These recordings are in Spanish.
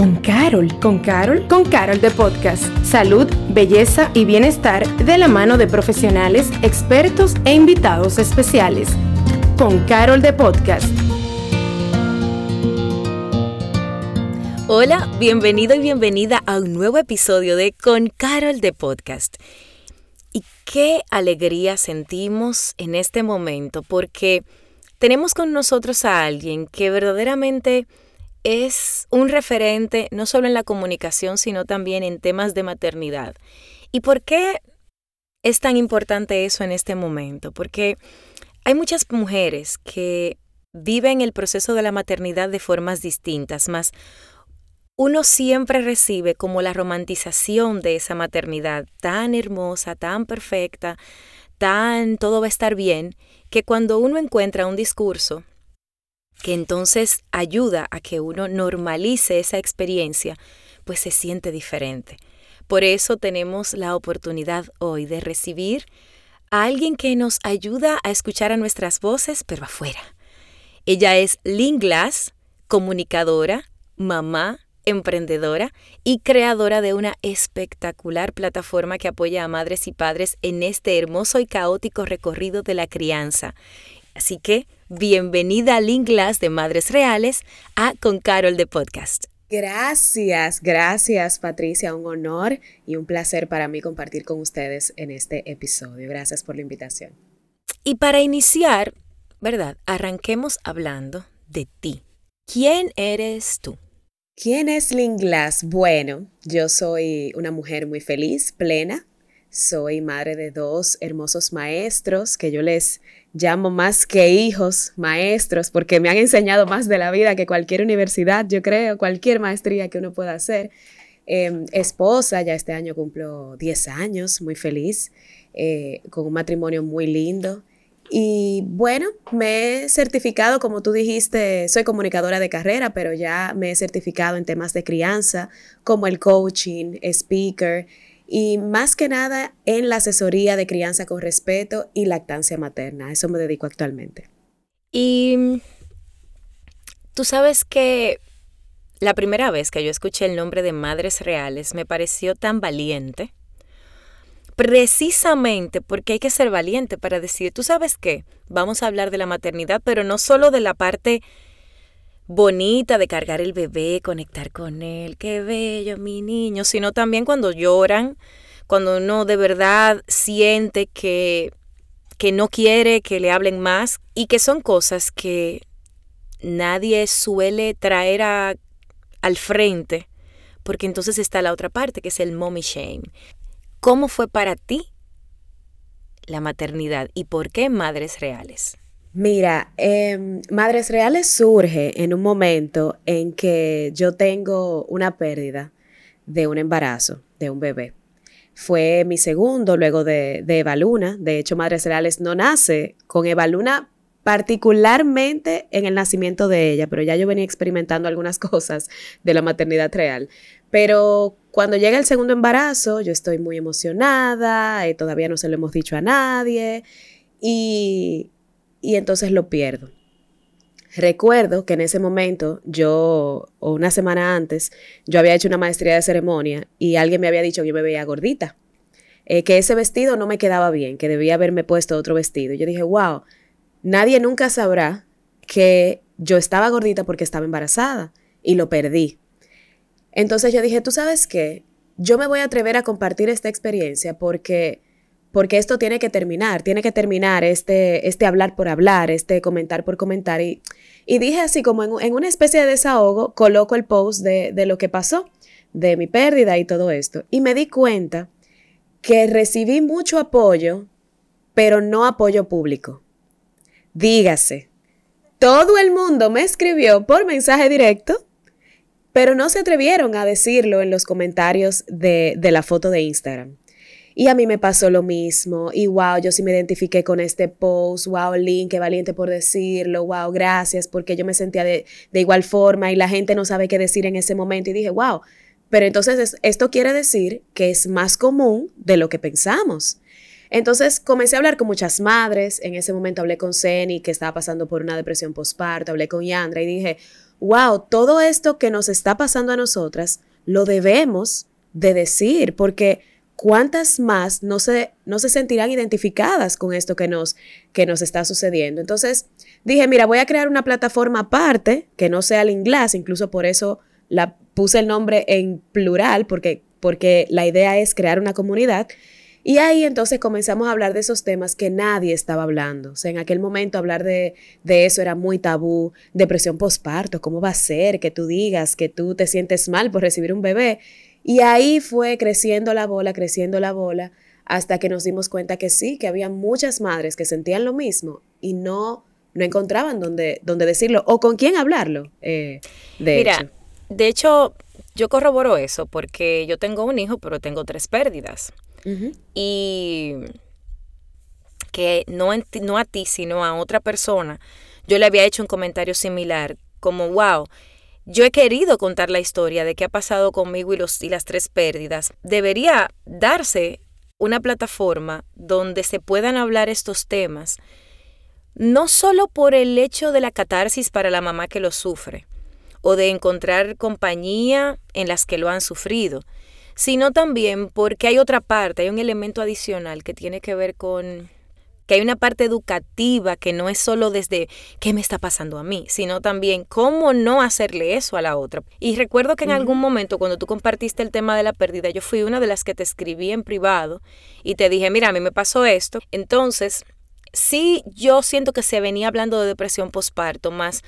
con Carol. ¿Con Carol? Con Carol de Podcast. Salud, belleza y bienestar de la mano de profesionales, expertos e invitados especiales. Con Carol de Podcast. Hola, bienvenido y bienvenida a un nuevo episodio de Con Carol de Podcast. Y qué alegría sentimos en este momento porque tenemos con nosotros a alguien que verdaderamente es un referente no solo en la comunicación, sino también en temas de maternidad. ¿Y por qué es tan importante eso en este momento? Porque hay muchas mujeres que viven el proceso de la maternidad de formas distintas, más uno siempre recibe como la romantización de esa maternidad tan hermosa, tan perfecta, tan todo va a estar bien, que cuando uno encuentra un discurso que entonces ayuda a que uno normalice esa experiencia, pues se siente diferente. Por eso tenemos la oportunidad hoy de recibir a alguien que nos ayuda a escuchar a nuestras voces, pero afuera. Ella es Lynn Glass, comunicadora, mamá, emprendedora y creadora de una espectacular plataforma que apoya a madres y padres en este hermoso y caótico recorrido de la crianza. Así que bienvenida al Inglas de Madres Reales a Con Carol de Podcast. Gracias, gracias Patricia, un honor y un placer para mí compartir con ustedes en este episodio. Gracias por la invitación. Y para iniciar, ¿verdad? Arranquemos hablando de ti. ¿Quién eres tú? ¿Quién es Linglas? Bueno, yo soy una mujer muy feliz, plena. Soy madre de dos hermosos maestros que yo les llamo más que hijos, maestros, porque me han enseñado más de la vida que cualquier universidad, yo creo, cualquier maestría que uno pueda hacer. Em, esposa, ya este año cumplo 10 años, muy feliz, eh, con un matrimonio muy lindo. Y bueno, me he certificado, como tú dijiste, soy comunicadora de carrera, pero ya me he certificado en temas de crianza, como el coaching, speaker, y más que nada en la asesoría de crianza con respeto y lactancia materna. A eso me dedico actualmente. Y mm, tú sabes que la primera vez que yo escuché el nombre de Madres Reales me pareció tan valiente, precisamente porque hay que ser valiente para decir, tú sabes qué, vamos a hablar de la maternidad, pero no solo de la parte bonita de cargar el bebé, conectar con él, qué bello mi niño, sino también cuando lloran, cuando uno de verdad siente que, que no quiere que le hablen más y que son cosas que nadie suele traer al frente, porque entonces está la otra parte, que es el mommy shame. ¿Cómo fue para ti la maternidad y por qué madres reales? Mira, em, Madres Reales surge en un momento en que yo tengo una pérdida de un embarazo, de un bebé. Fue mi segundo luego de, de Eva Luna. De hecho, Madres Reales no nace con Eva Luna particularmente en el nacimiento de ella, pero ya yo venía experimentando algunas cosas de la maternidad real. Pero cuando llega el segundo embarazo, yo estoy muy emocionada, eh, todavía no se lo hemos dicho a nadie, y y entonces lo pierdo. Recuerdo que en ese momento yo, o una semana antes, yo había hecho una maestría de ceremonia y alguien me había dicho que yo me veía gordita, eh, que ese vestido no me quedaba bien, que debía haberme puesto otro vestido. Yo dije, wow, nadie nunca sabrá que yo estaba gordita porque estaba embarazada y lo perdí. Entonces yo dije, tú sabes qué, yo me voy a atrever a compartir esta experiencia porque porque esto tiene que terminar, tiene que terminar este, este hablar por hablar, este comentar por comentar. Y, y dije así como en, una especie de desahogo, coloco el post de, de lo que pasó, de mi pérdida y todo esto. Y me di cuenta que recibí mucho apoyo, pero no apoyo público. Dígase, todo el mundo me escribió por mensaje directo, pero no se atrevieron a decirlo en los comentarios de, de la foto de Instagram. Y a mí me pasó lo mismo. Y wow, yo sí me identifiqué con este post. Wow, Link, qué valiente por decirlo. Wow, gracias, porque yo me sentía de, igual forma y la gente no sabe qué decir en ese momento. Y dije, wow, pero entonces esto quiere decir que es más común de lo que pensamos. Entonces comencé a hablar con muchas madres. En ese momento hablé con Ceni, que estaba pasando por una depresión postparto. Hablé con Yandra y dije, wow, todo esto que nos está pasando a nosotras, lo debemos de decir, porque ¿cuántas más no se, no se sentirán identificadas con esto que nos, que nos está sucediendo? Entonces dije, mira, voy a crear una plataforma aparte, que no sea el inglés, incluso por eso la puse el nombre en plural, porque, porque la idea es crear una comunidad. Y ahí entonces comenzamos a hablar de esos temas que nadie estaba hablando. En aquel momento hablar de, de eso era muy tabú. Depresión postparto, ¿cómo va a ser que tú digas que tú te sientes mal por recibir un bebé? Y ahí fue creciendo la bola, creciendo la bola, hasta que nos dimos cuenta que sí, que había muchas madres que sentían lo mismo y no, no encontraban dónde, dónde decirlo o con quién hablarlo. Eh, de Mira, de hecho, yo corroboro eso porque yo tengo un hijo, pero tengo tres pérdidas. Y que no, no a ti, sino a otra persona, yo le había hecho un comentario similar, como, wow, yo he querido contar la historia de qué ha pasado conmigo y, los, y las tres pérdidas. Debería darse una plataforma donde se puedan hablar estos temas, no solo por el hecho de la catarsis para la mamá que lo sufre, o de encontrar compañía en las que lo han sufrido, sino también porque hay otra parte, hay un elemento adicional que tiene que ver con que hay una parte educativa que no es solo desde qué me está pasando a mí, sino también cómo no hacerle eso a la otra. Y recuerdo que en algún momento cuando tú compartiste el tema de la pérdida, yo fui una de las que te escribí en privado y te dije, mira, a mí me pasó esto. Entonces, sí, yo siento que se venía hablando de depresión postparto, más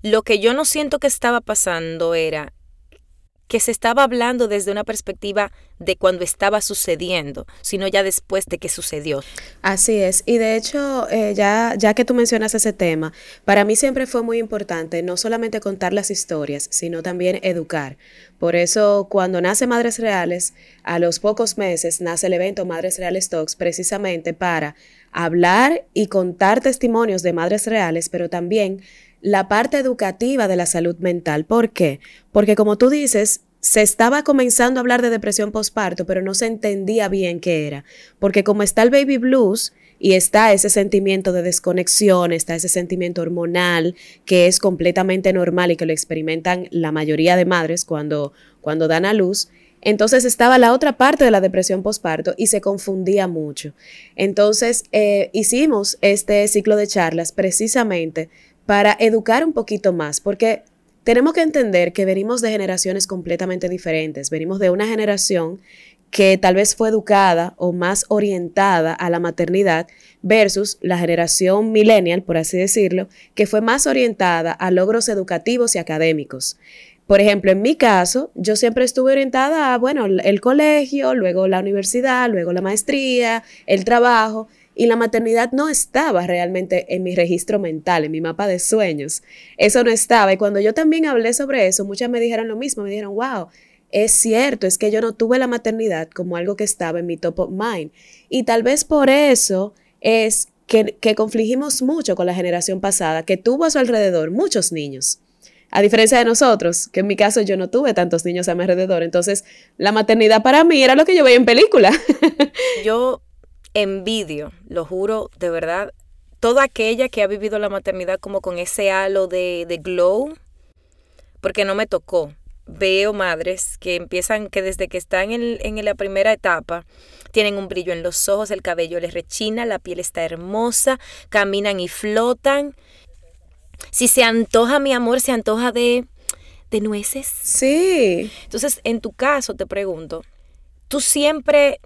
lo que yo no siento que estaba pasando era que se estaba hablando desde una perspectiva de cuando estaba sucediendo, sino ya después de que sucedió. Así es. Y de hecho, eh, ya, ya que tú mencionas ese tema, para mí siempre fue muy importante no solamente contar las historias, sino también educar. Por eso, cuando nace Madres Reales, a los pocos meses nace el evento Madres Reales Talks, precisamente para hablar y contar testimonios de Madres Reales, pero también la parte educativa de la salud mental. ¿Por qué? Porque como tú dices, se estaba comenzando a hablar de depresión postparto, pero no se entendía bien qué era. Porque como está el baby blues y está ese sentimiento de desconexión, está ese sentimiento hormonal que es completamente normal y que lo experimentan la mayoría de madres cuando, cuando dan a luz, entonces estaba la otra parte de la depresión postparto y se confundía mucho. Entonces eh, hicimos este ciclo de charlas precisamente para educar un poquito más, porque tenemos que entender que venimos de generaciones completamente diferentes. Venimos de una generación que tal vez fue educada o más orientada a la maternidad versus la generación millennial, por así decirlo, que fue más orientada a logros educativos y académicos. Por ejemplo, en mi caso, yo siempre estuve orientada a, bueno, el colegio, luego la universidad, luego la maestría, el trabajo, y la maternidad no estaba realmente en mi registro mental, en mi mapa de sueños. Eso no estaba. Y cuando yo también hablé sobre eso, muchas me dijeron lo mismo, me dijeron, wow, es cierto, es que yo no tuve la maternidad como algo que estaba en mi top of mind. Y tal vez por eso es que, que confligimos mucho con la generación pasada, que tuvo a su alrededor muchos niños. A diferencia de nosotros, que en mi caso yo no tuve tantos niños a mi alrededor, entonces la maternidad para mí era lo que yo veía en película. yo envidio, lo juro, de verdad, toda aquella que ha vivido la maternidad como con ese halo de, de glow, porque no me tocó. Veo madres que empiezan, que desde que están en, en la primera etapa, tienen un brillo en los ojos, el cabello les rechina, la piel está hermosa, caminan y flotan. Si se antoja, mi amor, se antoja de, de nueces. Sí. Entonces, en tu caso, te pregunto, tú siempre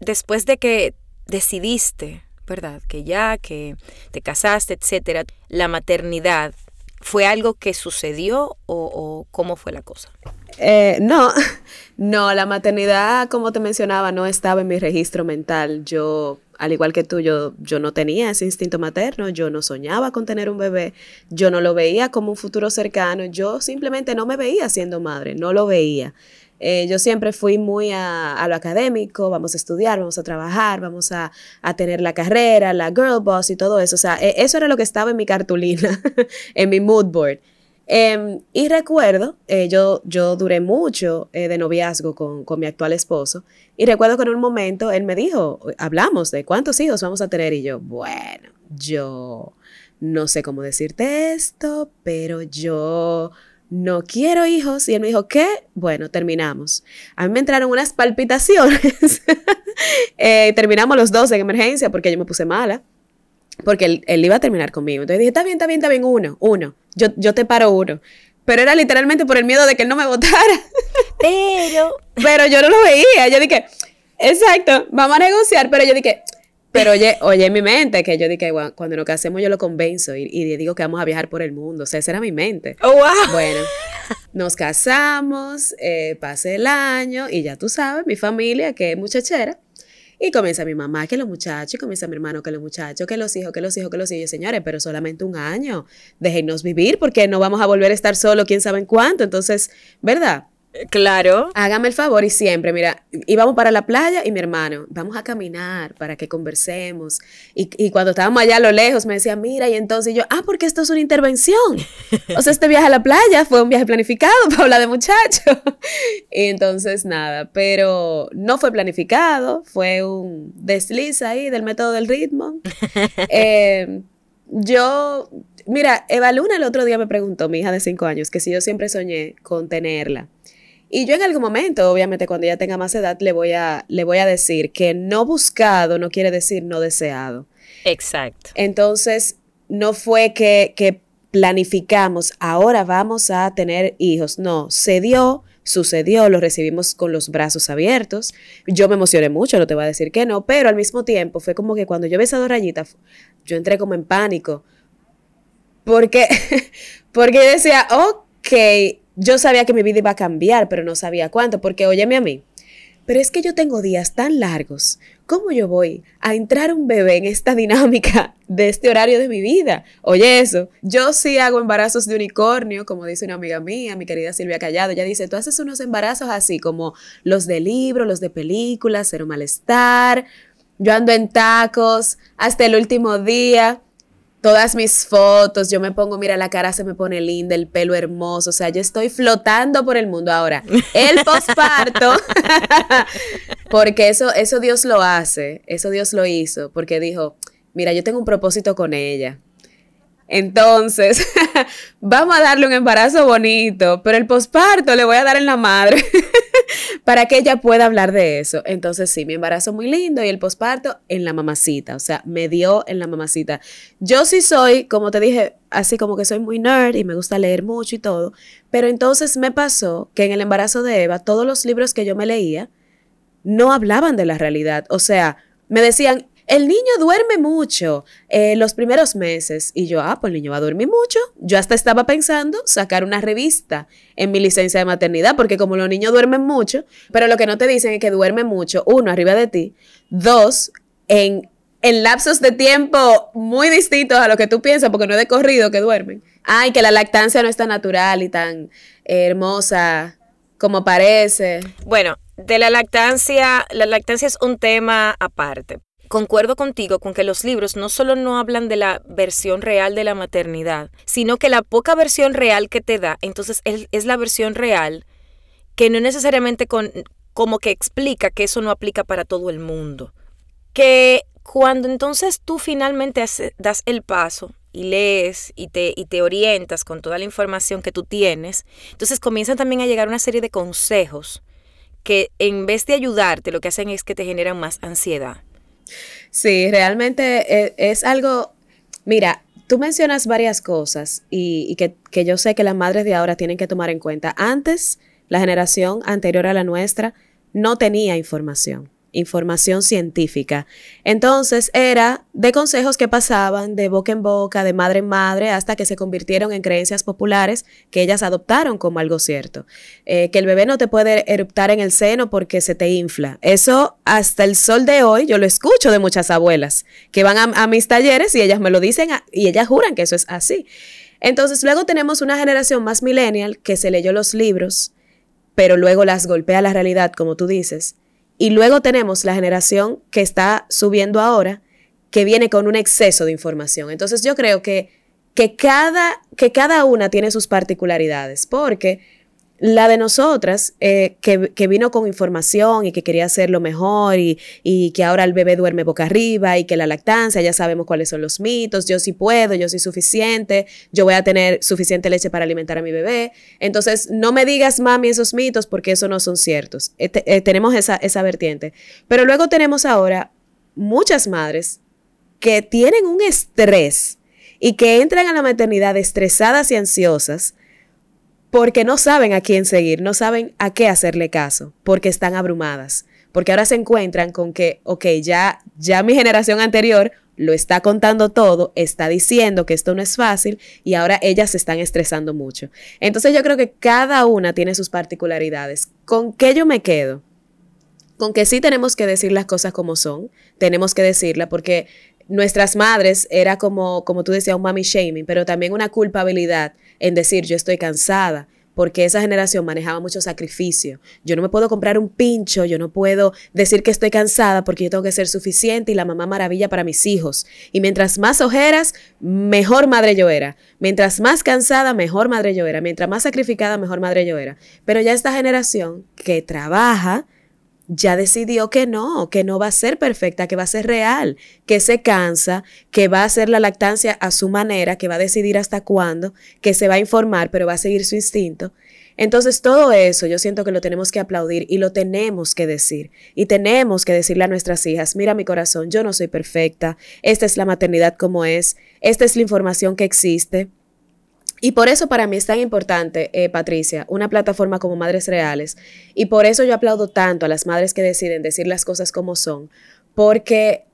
después de que decidiste, ¿verdad? Que ya, que te casaste, etcétera, la maternidad, ¿fue algo que sucedió o, cómo fue la cosa? Eh, no, no, la maternidad, como te mencionaba, no estaba en mi registro mental. Yo, al igual que tú, yo, yo no tenía ese instinto materno, yo no soñaba con tener un bebé, yo no lo veía como un futuro cercano, yo simplemente no me veía siendo madre, no lo veía. Eh, yo siempre fui muy a, lo académico, vamos a estudiar, vamos a trabajar, vamos a, tener la carrera, la girl boss y todo eso. O sea, e, eso era lo que estaba en mi cartulina, en mi mood board. Em, y recuerdo, eh, yo, yo duré mucho eh, de noviazgo con, con, mi actual esposo, y recuerdo que en un momento él me dijo, hablamos de cuántos hijos vamos a tener, y yo, bueno, yo no sé cómo decirte esto, pero yo no quiero hijos. Y él me dijo, ¿qué? Bueno, terminamos. A mí me entraron unas palpitaciones. Eh, terminamos los dos en emergencia porque yo me puse mala. Porque él, iba a terminar conmigo. Entonces dije, está bien, está bien, está bien, uno, uno. Yo, yo te paro uno. Pero era literalmente por el miedo de que él no me votara. Pero. pero yo no lo veía. Yo dije, exacto, vamos a negociar. Pero yo dije, pero oye, oye, en mi mente, que yo dije, cuando nos casemos yo lo convenzo y, y, digo que vamos a viajar por el mundo. O sea, esa era mi mente. Oh, wow. Bueno, nos casamos, eh, pasé el año y ya tú sabes, mi familia, que es muchachera. Y comienza mi mamá, que los muchachos, y comienza mi hermano, que los muchachos, que los hijos, que los hijos, que los hijos. Señores, pero solamente un año. Déjenos vivir porque no vamos a volver a estar solos, quién sabe en cuánto. Entonces, ¿verdad? Claro. Hágame el favor y siempre, mira, íbamos para la playa y mi hermano, vamos a caminar para que conversemos. Y, cuando estábamos allá a lo lejos me decía, mira, y entonces yo, ah, porque esto es una intervención. o sea, este viaje a la playa fue un viaje planificado para hablar de muchachos. y entonces nada, pero no fue planificado, fue un desliz ahí del método del ritmo. Eh, yo, mira, Eva Luna el otro día me preguntó, mi hija de cinco años, que si yo siempre soñé con tenerla. Y yo en algún momento, obviamente cuando ella tenga más edad, le voy a, le voy a decir que no buscado no quiere decir no deseado. Exacto. Entonces, no fue que, que planificamos, ahora vamos a tener hijos. No, se dio, sucedió, lo recibimos con los brazos abiertos. Yo me emocioné mucho, no te voy a decir que no, pero al mismo tiempo fue como que cuando yo vi esas dos rayitas, yo entré como en pánico. Porque, porque decía, ok, yo sabía que mi vida iba a cambiar, pero no sabía cuánto, porque óyeme a mí. Pero es que yo tengo días tan largos. ¿Cómo yo voy a entrar un bebé en esta dinámica de este horario de mi vida? Oye, eso. Yo sí hago embarazos de unicornio, como dice una amiga mía, mi querida Silvia Callado. Ella dice, tú haces unos embarazos así como los de libro, los de películas, cero malestar. Yo ando en tacos hasta el último día todas mis fotos, yo me pongo, mira, la cara se me pone linda, el pelo hermoso, o sea, yo estoy flotando por el mundo ahora. El posparto, porque eso, eso Dios lo hace, eso Dios lo hizo, porque dijo, mira, yo tengo un propósito con ella. Entonces, vamos a darle un embarazo bonito, pero el posparto le voy a dar en la madre para que ella pueda hablar de eso. Entonces, sí, mi embarazo muy lindo y el posparto en la mamacita, o sea, me dio en la mamacita. Yo sí soy, como te dije, así como que soy muy nerd y me gusta leer mucho y todo, pero entonces me pasó que en el embarazo de Eva, todos los libros que yo me leía no hablaban de la realidad, o sea, me decían, el niño duerme mucho eh, los primeros meses. Y yo, ah, pues el niño va a dormir mucho. Yo hasta estaba pensando sacar una revista en mi licencia de maternidad, porque como los niños duermen mucho, pero lo que no te dicen es que duermen mucho, uno, arriba de ti, dos, en, en lapsos de tiempo muy distintos a lo que tú piensas, porque no es de corrido que duermen. Ay, que la lactancia no es tan natural y tan hermosa como parece. Bueno, de la lactancia, la lactancia es un tema aparte, concuerdo contigo con que los libros no solo no hablan de la versión real de la maternidad, sino que la poca versión real que te da, entonces es, la versión real que no necesariamente como que explica que eso no aplica para todo el mundo. Que cuando entonces tú finalmente das el paso y lees y te, y te orientas con toda la información que tú tienes, entonces comienzan también a llegar una serie de consejos que en vez de ayudarte lo que hacen es que te generan más ansiedad. Sí, realmente e, es, algo, mira, tú mencionas varias cosas y, que, que, yo sé que las madres de ahora tienen que tomar en cuenta. Antes, la generación anterior a la nuestra no tenía información información científica. Entonces era de consejos que pasaban de boca en boca, de madre en madre, hasta que se convirtieron en creencias populares que ellas adoptaron como algo cierto. Eh, que el bebé no te puede eruptar en el seno porque se te infla. Eso hasta el sol de hoy yo lo escucho de muchas abuelas que van a, a mis talleres y ellas me lo dicen y ellas juran que eso es así. Entonces luego tenemos una generación más millennial que se leyó los libros, pero luego las golpea la realidad, como tú dices, y luego tenemos la generación que está subiendo ahora, que viene con un exceso de información. Entonces yo creo que, que, cada, que cada una tiene sus particularidades, porque la de nosotras, eh, que, vino con información y que quería hacerlo mejor y, y, que ahora el bebé duerme boca arriba y que la lactancia, ya sabemos cuáles son los mitos, yo sí puedo, yo soy suficiente, yo voy a tener suficiente leche para alimentar a mi bebé. Entonces, no me digas, mami, esos mitos porque eso no son ciertos. Eh, eh, tenemos esa, esa vertiente. Pero luego tenemos ahora muchas madres que tienen un estrés y que entran a la maternidad estresadas y ansiosas porque no saben a quién seguir, no saben a qué hacerle caso, porque están abrumadas, porque ahora se encuentran con que, ok, ya, ya mi generación anterior lo está contando todo, está diciendo que esto no es fácil y ahora ellas se están estresando mucho. Entonces yo creo que cada una tiene sus particularidades. ¿Con qué yo me quedo? Con que sí tenemos que decir las cosas como son, tenemos que decirla porque nuestras madres era como, como tú decías, un mami shaming, pero también una culpabilidad en decir yo estoy cansada, porque esa generación manejaba mucho sacrificio. Yo no me puedo comprar un pincho, yo no puedo decir que estoy cansada porque yo tengo que ser suficiente y la mamá maravilla para mis hijos. Y mientras más ojeras, mejor madre yo era. Mientras más cansada, mejor madre yo era. Mientras más sacrificada, mejor madre yo era. Pero ya esta generación que trabaja, ya decidió que no, que no va a ser perfecta, que va a ser real, que se cansa, que va a hacer la lactancia a su manera, que va a decidir hasta cuándo, que se va a informar, pero va a seguir su instinto. Entonces todo eso yo siento que lo tenemos que aplaudir y lo tenemos que decir. Y tenemos que decirle a nuestras hijas, mira mi corazón, yo no soy perfecta, esta es la maternidad como es, esta es la información que existe y por eso para mí es tan importante, eh, Patricia, una plataforma como Madres Reales. Y por eso yo aplaudo tanto a las madres que deciden decir las cosas como son. Porque,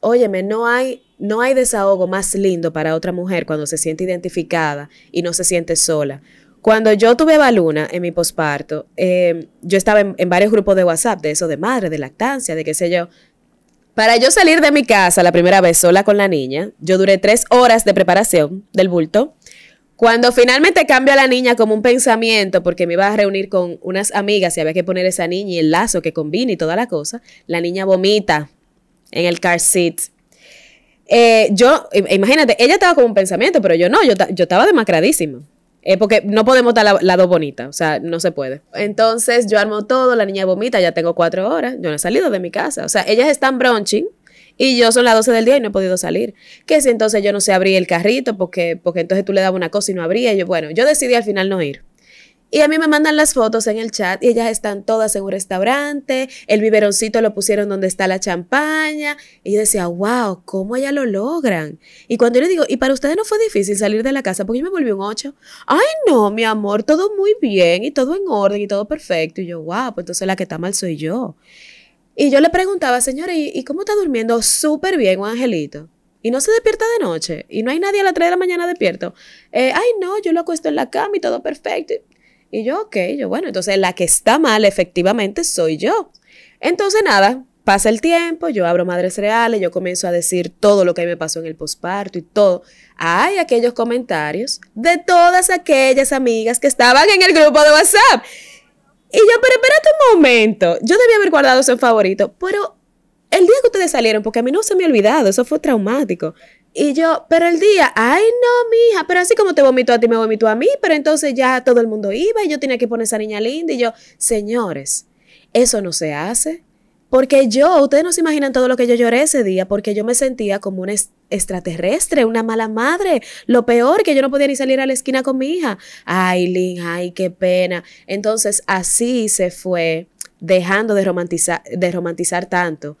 óyeme, no hay, no hay desahogo más lindo para otra mujer cuando se siente identificada y no se siente sola. Cuando yo tuve Baluna en mi posparto, em, yo estaba en, en varios grupos de WhatsApp, de eso de madre, de lactancia, de qué sé yo. Para yo salir de mi casa la primera vez sola con la niña, yo duré tres horas de preparación del bulto cuando finalmente cambio a la niña como un pensamiento, porque me iba a reunir con unas amigas y había que poner esa niña y el lazo que combine y toda la cosa, la niña vomita en el car seat. Eh, yo, imagínate, ella estaba como un pensamiento, pero yo no, yo, yo estaba demacradísima. Eh, porque no podemos estar la, dos bonita, o sea, no se puede. Entonces yo armo todo, la niña vomita, ya tengo cuatro horas, yo no he salido de mi casa. O sea, ellas están brunching, y yo son las 12 del día y no he podido salir. Que si entonces yo no sé abrir el carrito porque, porque entonces tú le dabas una cosa y no abría. Y yo, bueno, yo decidí al final no ir. Y a mí me mandan las fotos en el chat y ellas están todas en un restaurante, el biberoncito lo pusieron donde está la champaña. Y yo decía, wow, ¿cómo ellas lo logran? Y cuando yo le digo, ¿y para ustedes no fue difícil salir de la casa? Porque yo me volví un 8. Ay, no, mi amor, todo muy bien y todo en orden y todo perfecto. Y yo, wow, pues entonces la que está mal soy yo. Y yo le preguntaba, señora, ¿y, cómo está durmiendo? Súper bien, un angelito. Y no se despierta de noche. Y no hay nadie a las 3 de la mañana despierto. Eh, ay, no, yo lo acuesto en la cama y todo perfecto. Y yo, ok, yo, bueno, entonces la que está mal efectivamente soy yo. Entonces, nada, pasa el tiempo, yo abro Madres Reales, yo comienzo a decir todo lo que me pasó en el posparto y todo. Hay aquellos comentarios de todas aquellas amigas que estaban en el grupo de WhatsApp. Y yo, pero espérate un momento. Yo debía haber guardado eso en favorito, pero el día que ustedes salieron, porque a mí no se me ha olvidado, eso fue traumático. Y yo, pero el día, ay no, mija, pero así como te vomitó a ti, me vomitó a mí, pero entonces ya todo el mundo iba y yo tenía que poner esa niña linda y yo, señores, eso no se hace. Porque yo, ustedes no se imaginan todo lo que yo lloré ese día, porque yo me sentía como una extraterrestre, una mala madre. Lo peor, que yo no podía ni salir a la esquina con mi hija. Ay, Lynn, ay, qué pena. Entonces, así se fue dejando de romantizar, de romantizar tanto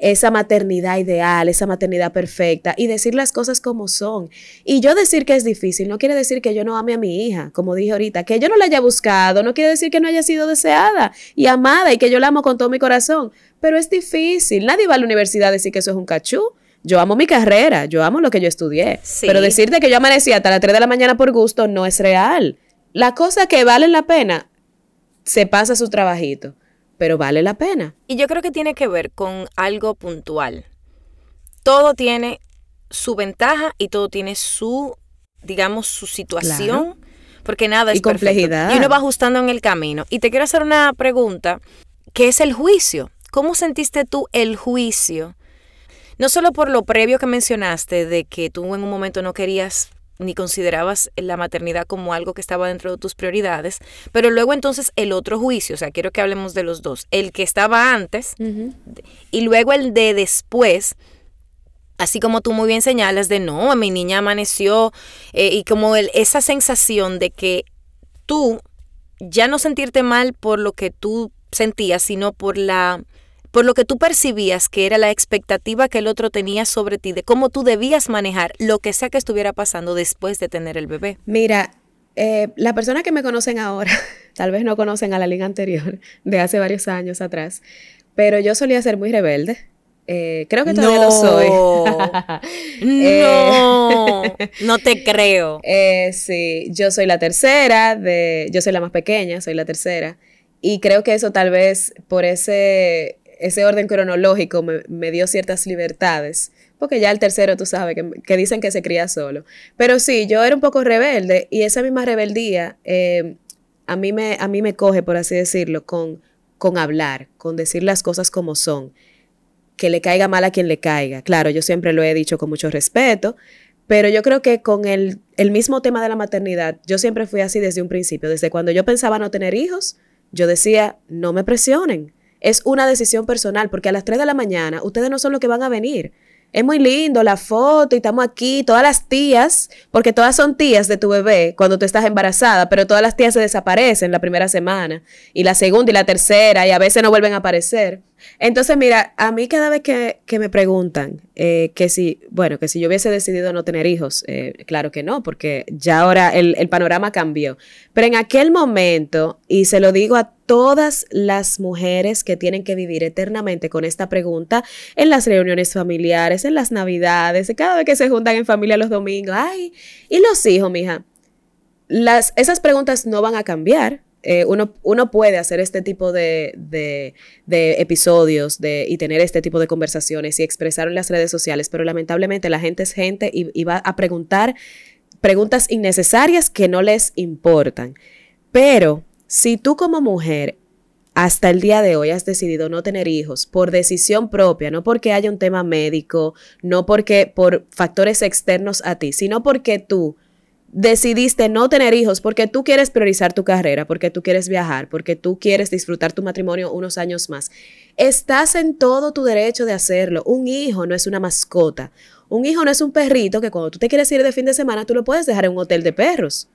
esa maternidad ideal, esa maternidad perfecta y decir las cosas como son. Y yo decir que es difícil no quiere decir que yo no ame a mi hija, como dije ahorita, que yo no la haya buscado, no quiere decir que no haya sido deseada y amada y que yo la amo con todo mi corazón, pero es difícil. Nadie va a la universidad a decir que eso es un cachú. Yo amo mi carrera, yo amo lo que yo estudié, pero decirte que yo amanecía hasta las 3 de la mañana por gusto no es real. La cosa que vale la pena se pasa su trabajito pero vale la pena. Y yo creo que tiene que ver con algo puntual. Todo tiene su ventaja y todo tiene su, digamos, su situación, porque nada es y complejidad. Y uno va ajustando en el camino. Y te quiero hacer una pregunta, ¿qué es el juicio? ¿Cómo sentiste tú el juicio? No solo por lo previo que mencionaste de que tú en un momento no querías ni considerabas la maternidad como algo que estaba dentro de tus prioridades, pero luego entonces el otro juicio, o sea, quiero que hablemos de los dos, el que estaba antes y luego el de después, así como tú muy bien señalas de no, mi niña amaneció eh, y como el, esa sensación de que tú ya no sentirte mal por lo que tú sentías, sino por la por lo que tú percibías que era la expectativa que el otro tenía sobre ti, de cómo tú debías manejar lo que sea que estuviera pasando después de tener el bebé. Mira, eh, las personas que me conocen ahora, tal vez no conocen a la liga anterior, de hace varios años atrás, pero yo solía ser muy rebelde. Eh, creo que todavía lo soy. no, eh, no te creo. sí, yo soy la tercera, de, yo soy la más pequeña, soy la tercera. Y creo que eso tal vez por ese ese orden cronológico me, dio ciertas libertades, porque ya el tercero, tú sabes, que, dicen que se cría solo. Pero sí, yo era un poco rebelde y esa misma rebeldía eh, a, mí me, a mí me coge, por así decirlo, con, con hablar, con decir las cosas como son, que le caiga mal a quien le caiga. Claro, yo siempre lo he dicho con mucho respeto, pero yo creo que con el, el mismo tema de la maternidad, yo siempre fui así desde un principio, desde cuando yo pensaba no tener hijos, yo decía, no me presionen es una decisión personal, porque a las 3 de la mañana ustedes no son los que van a venir. Es muy lindo la foto y estamos aquí, todas las tías, porque todas son tías de tu bebé cuando tú estás embarazada, pero todas las tías se desaparecen la primera semana, y la segunda y la tercera, y a veces no vuelven a aparecer. Entonces, mira, a mí cada vez que, me preguntan eh, que si, bueno, que si yo hubiese decidido no tener hijos, eh, claro que no, porque ya ahora el, el panorama cambió. Pero en aquel momento, y se lo digo a todas las mujeres que tienen que vivir eternamente con esta pregunta en las reuniones familiares, en las navidades, cada vez que se juntan en familia los domingos, ay, ¿y los hijos, mija? Las, esas preguntas no van a cambiar, eh, uno, uno, puede hacer este tipo de, de, episodios de, y tener este tipo de conversaciones y expresar en las redes sociales, pero lamentablemente la gente es gente y, va a preguntar preguntas innecesarias que no les importan. Pero si tú como mujer hasta el día de hoy has decidido no tener hijos por decisión propia, no porque haya un tema médico, no porque por factores externos a ti, sino porque tú decidiste no tener hijos porque tú quieres priorizar tu carrera, porque tú quieres viajar, porque tú quieres disfrutar tu matrimonio unos años más, estás en todo tu derecho de hacerlo. Un hijo no es una mascota. Un hijo no es un perrito que cuando tú te quieres ir de fin de semana, tú lo puedes dejar en un hotel de perros.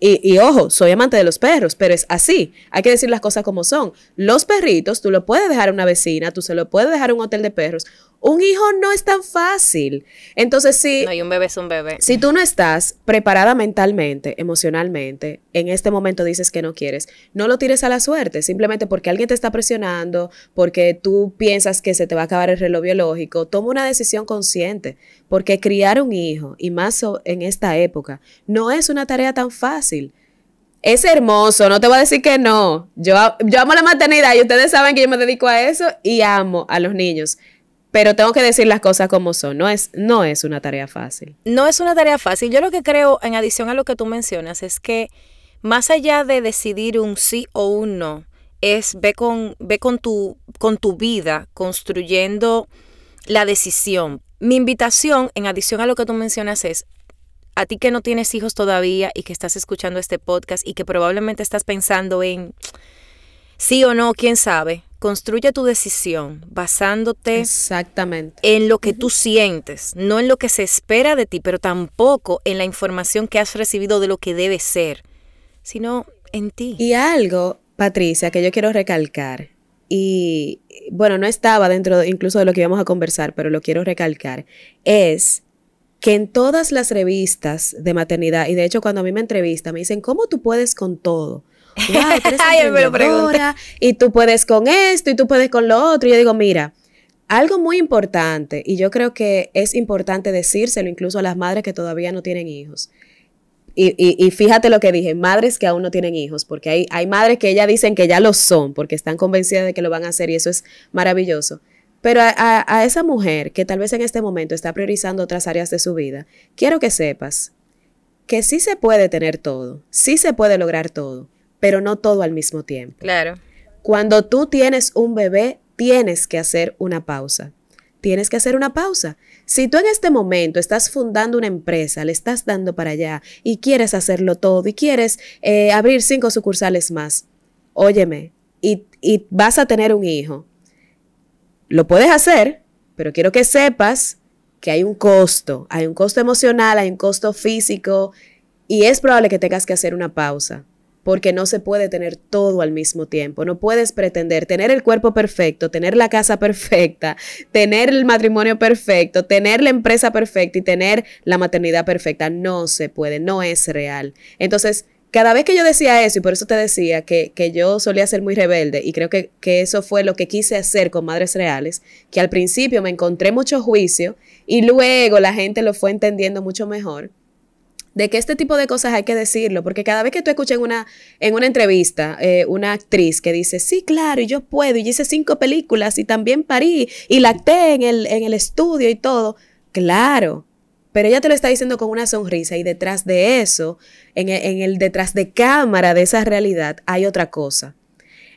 Y, y, ojo, soy amante de los perros, pero es así. Hay que decir las cosas como son. Los perritos, tú lo puedes dejar a una vecina, tú se lo puedes dejar a un hotel de perros. Un hijo no es tan fácil. Entonces, si. No, y un bebé es un bebé. Si tú no estás preparada mentalmente, emocionalmente, en este momento dices que no quieres, no lo tires a la suerte, simplemente porque alguien te está presionando, porque tú piensas que se te va a acabar el reloj biológico. Toma una decisión consciente, porque criar un hijo, y más en esta época, no es una tarea tan fácil. Es hermoso, no te voy a decir que no. Yo, yo amo la maternidad y ustedes saben que yo me dedico a eso y amo a los niños pero tengo que decir las cosas como son. No es, no es una tarea fácil. No es una tarea fácil. Yo lo que creo, en adición a lo que tú mencionas, es que más allá de decidir un sí o un no, es ve con, ve con, tu, con tu vida construyendo la decisión. Mi invitación, en adición a lo que tú mencionas, es a ti que no tienes hijos todavía y que estás escuchando este podcast y que probablemente estás pensando en sí o no, quién sabe, construye tu decisión basándote Exactamente. en lo que tú sientes, no en lo que se espera de ti, pero tampoco en la información que has recibido de lo que debe ser, sino en ti. Y algo, Patricia, que yo quiero recalcar, y bueno, no estaba dentro incluso de lo que íbamos a conversar, pero lo quiero recalcar, es que en todas las revistas de maternidad, y de hecho cuando a mí me entrevistan, me dicen, ¿cómo tú puedes con todo? y tú puedes con esto y tú puedes con lo otro. Y yo digo, mira, algo muy importante, y yo creo que es importante decírselo incluso a las madres que todavía no tienen hijos. Y, fíjate lo que dije, madres que aún no tienen hijos, porque hay, hay madres que ya dicen que ya lo son, porque están convencidas de que lo van a hacer y eso es maravilloso. Pero a, a esa mujer que tal vez en este momento está priorizando otras áreas de su vida, quiero que sepas que sí se puede tener todo, sí se puede lograr todo, pero no todo al mismo tiempo. Claro. Cuando tú tienes un bebé, tienes que hacer una pausa. tienes que hacer una pausa. Si tú en este momento estás fundando una empresa, le estás dando para allá y quieres hacerlo todo y quieres eh, abrir cinco sucursales más, óyeme, y, y vas a tener un hijo, lo puedes hacer, pero quiero que sepas que hay un costo, hay un costo emocional, hay un costo físico y es probable que tengas que hacer una pausa porque no se puede tener todo al mismo tiempo. No puedes pretender tener el cuerpo perfecto, tener la casa perfecta, tener el matrimonio perfecto, tener la empresa perfecta y tener la maternidad perfecta. No se puede, no es real. Entonces, cada vez que yo decía eso, y por eso te decía que, yo solía ser muy rebelde, y creo que, que, eso fue lo que quise hacer con Madres Reales, que al principio me encontré mucho juicio y luego la gente lo fue entendiendo mucho mejor, de que este tipo de cosas hay que decirlo, porque cada vez que tú escuchas en una, en una entrevista eh, una actriz que dice, sí, claro, y yo puedo, y hice cinco películas, y también parí, y lacté en el, en el estudio y todo, claro, pero ella te lo está diciendo con una sonrisa y detrás de eso, en el, en el, detrás de cámara de esa realidad, hay otra cosa.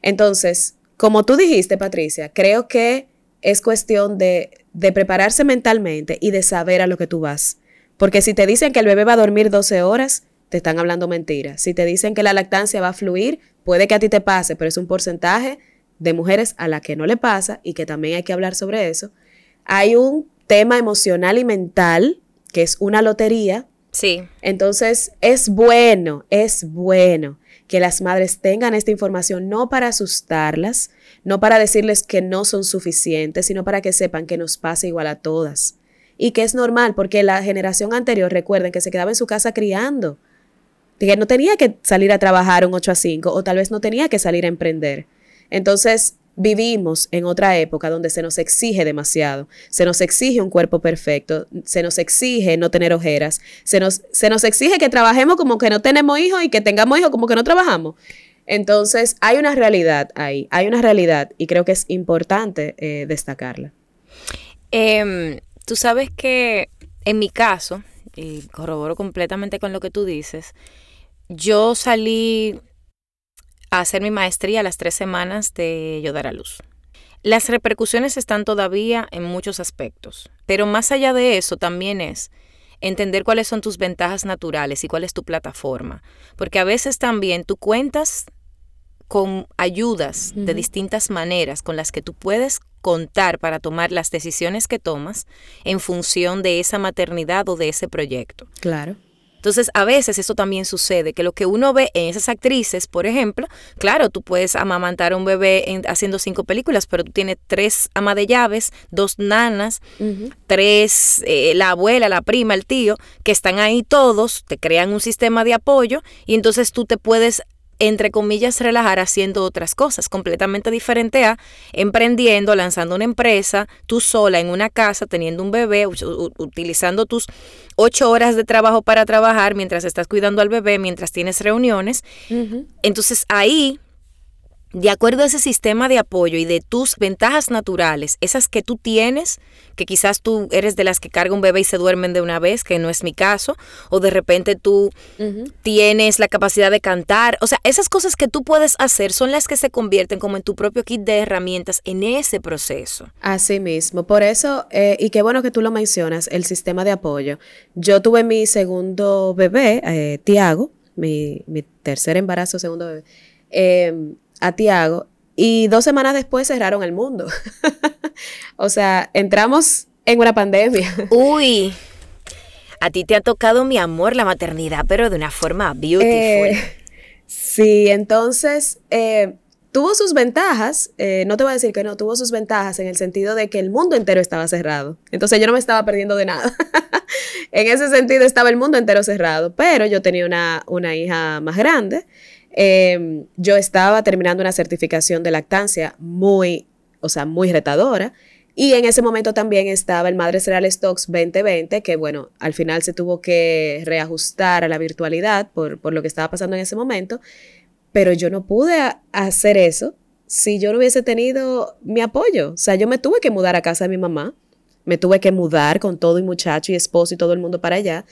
Entonces, como tú dijiste, Patricia, creo que es cuestión de, de prepararse mentalmente y de saber a lo que tú vas. Porque si te dicen que el bebé va a dormir 12 horas, te están hablando mentiras. Si te dicen que la lactancia va a fluir, puede que a ti te pase, pero es un porcentaje de mujeres a la que no le pasa y que también hay que hablar sobre eso. Hay un tema emocional y mental que es una lotería. Sí. Entonces, es bueno, es bueno que las madres tengan esta información no para asustarlas, no para decirles que no son suficientes, sino para que sepan que nos pasa igual a todas y que es normal porque la generación anterior, recuerden que se quedaba en su casa criando, que no tenía que salir a trabajar un 8 a 5 o tal vez no tenía que salir a emprender. Entonces, vivimos en otra época donde se nos exige demasiado, se nos exige un cuerpo perfecto, se nos exige no tener ojeras, se nos, se nos exige que trabajemos como que no tenemos hijos y que tengamos hijos como que no trabajamos. Entonces, hay una realidad ahí, hay una realidad y creo que es importante eh, destacarla. Eh, Tú sabes que en mi caso, y corroboro completamente con lo que tú dices, yo salí a hacer mi maestría a las tres semanas de yo dar a luz. Las repercusiones están todavía en muchos aspectos, pero más allá de eso también es entender cuáles son tus ventajas naturales y cuál es tu plataforma, porque a veces también tú cuentas con ayudas de distintas maneras con las que tú puedes contar para tomar las decisiones que tomas en función de esa maternidad o de ese proyecto. Claro. Entonces, a veces eso también sucede, que lo que uno ve en esas actrices, por ejemplo, claro, tú puedes amamantar a un bebé haciendo cinco películas, pero tú tienes tres ama de llaves, dos nanas, tres, eh, la abuela, la prima, el tío, que están ahí todos, te crean un sistema de apoyo y entonces tú te puedes entre comillas, relajar haciendo otras cosas, completamente diferente a emprendiendo, lanzando una empresa, tú sola en una casa, teniendo un bebé, utilizando tus ocho horas de trabajo para trabajar mientras estás cuidando al bebé, mientras tienes reuniones. Entonces ahí de acuerdo a ese sistema de apoyo y de tus ventajas naturales, esas que tú tienes, que quizás tú eres de las que carga un bebé y se duermen de una vez, que no es mi caso, o de repente tú tienes la capacidad de cantar, o sea, esas cosas que tú puedes hacer son las que se convierten como en tu propio kit de herramientas en ese proceso. Así mismo, por eso, eh, y qué bueno que tú lo mencionas, el sistema de apoyo. Yo tuve mi segundo bebé, eh, Tiago, mi, mi tercer embarazo, segundo bebé. Eh, a Tiago y dos semanas después cerraron el mundo. o sea, entramos en una pandemia. Uy, a ti te ha tocado mi amor la maternidad, pero de una forma beautiful. Eh, sí, entonces eh, tuvo sus ventajas, eh, no te voy a decir que no, tuvo sus ventajas en el sentido de que el mundo entero estaba cerrado. Entonces yo no me estaba perdiendo de nada. en ese sentido estaba el mundo entero cerrado, pero yo tenía una, una hija más grande Em, yo estaba terminando una certificación de lactancia muy, o sea, muy retadora. Y en ese momento también estaba el Madres Real Stocks 2020, que bueno, al final se tuvo que reajustar a la virtualidad por, por lo que estaba pasando en ese momento. Pero yo no pude hacer eso si yo no hubiese tenido mi apoyo. O sea, yo me tuve que mudar a casa de mi mamá. Me tuve que mudar con todo y muchacho y esposo y todo el mundo para allá.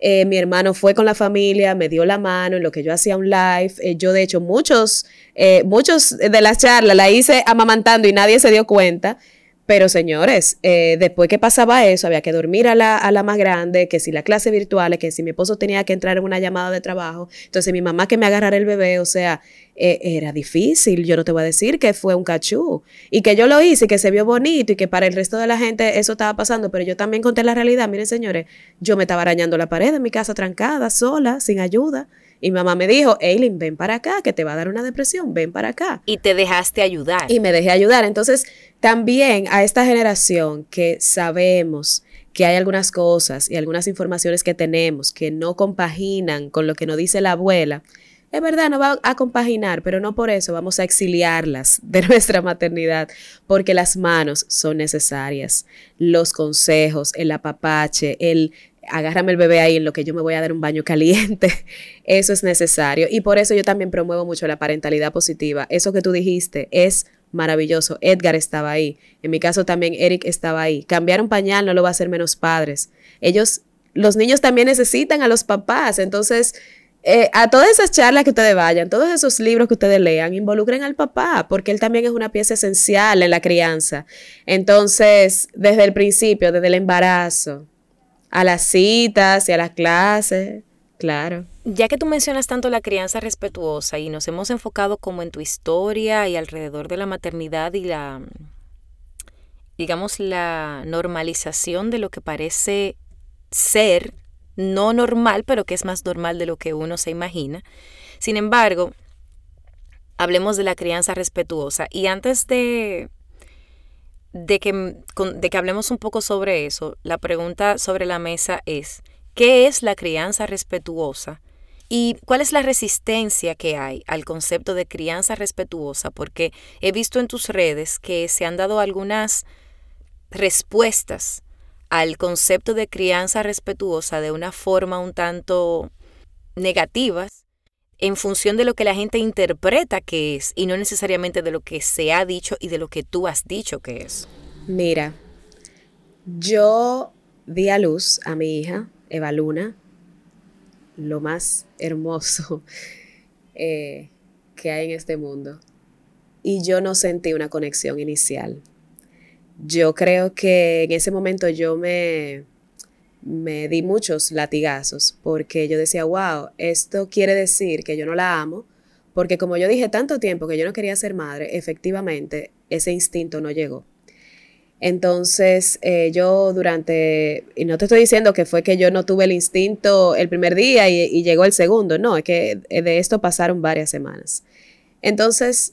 Eh, mi hermano fue con la familia, me dio la mano en lo que yo hacía un live. Eh, yo, de hecho, muchos, eh, muchos de las charlas la hice amamantando y nadie se dio cuenta. Pero señores, eh, después que pasaba eso, había que dormir a la, a la más grande, que si la clase virtual, que si mi esposo tenía que entrar en una llamada de trabajo, entonces mi mamá que me agarrara el bebé, o sea, eh, era difícil, yo no te voy a decir que fue un cachú, y que yo lo hice y que se vio bonito y que para el resto de la gente eso estaba pasando, pero yo también conté la realidad, miren señores, yo me estaba arañando la pared de mi casa trancada, sola, sin ayuda. Y mi mamá me dijo, Eileen, ven para acá, que te va a dar una depresión, ven para acá. Y te dejaste ayudar. Y me dejé ayudar. Entonces, también a esta generación que sabemos que hay algunas cosas y algunas informaciones que tenemos que no compaginan con lo que nos dice la abuela, es verdad, no va a compaginar, pero no por eso vamos a exiliarlas de nuestra maternidad, porque las manos son necesarias, los consejos, el apapache, el agárrame el bebé ahí en lo que yo me voy a dar un baño caliente. Eso es necesario. Y por eso yo también promuevo mucho la parentalidad positiva. Eso que tú dijiste es maravilloso. Edgar estaba ahí. En mi caso también Eric estaba ahí. Cambiar un pañal no lo va a hacer menos padres. Ellos, los niños también necesitan a los papás. Entonces, eh, a todas esas charlas que ustedes vayan, todos esos libros que ustedes lean, involucren al papá, porque él también es una pieza esencial en la crianza. Entonces, desde el principio, desde el embarazo, a las citas y a las clases, claro. Ya que tú mencionas tanto la crianza respetuosa y nos hemos enfocado como en tu historia y alrededor de la maternidad y la, digamos, la normalización de lo que parece ser no normal, pero que es más normal de lo que uno se imagina. Sin embargo, hablemos de la crianza respetuosa. Y antes de de que, de que hablemos un poco sobre eso, la pregunta sobre la mesa es, ¿qué es la crianza respetuosa? ¿Y cuál es la resistencia que hay al concepto de crianza respetuosa? Porque he visto en tus redes que se han dado algunas respuestas al concepto de crianza respetuosa de una forma un tanto negativas en función de lo que la gente interpreta que es y no necesariamente de lo que se ha dicho y de lo que tú has dicho que es. Mira, yo di a luz a mi hija, Eva Luna, lo más hermoso eh, que hay en este mundo. Y yo no sentí una conexión inicial. Yo creo que en ese momento yo me, me di muchos latigazos porque yo decía, wow, esto quiere decir que yo no la amo, porque como yo dije tanto tiempo que yo no quería ser madre, efectivamente ese instinto no llegó. Entonces eh, yo durante, y no te estoy diciendo que fue que yo no tuve el instinto el primer día y, y llegó el segundo, no, es que de esto pasaron varias semanas. Entonces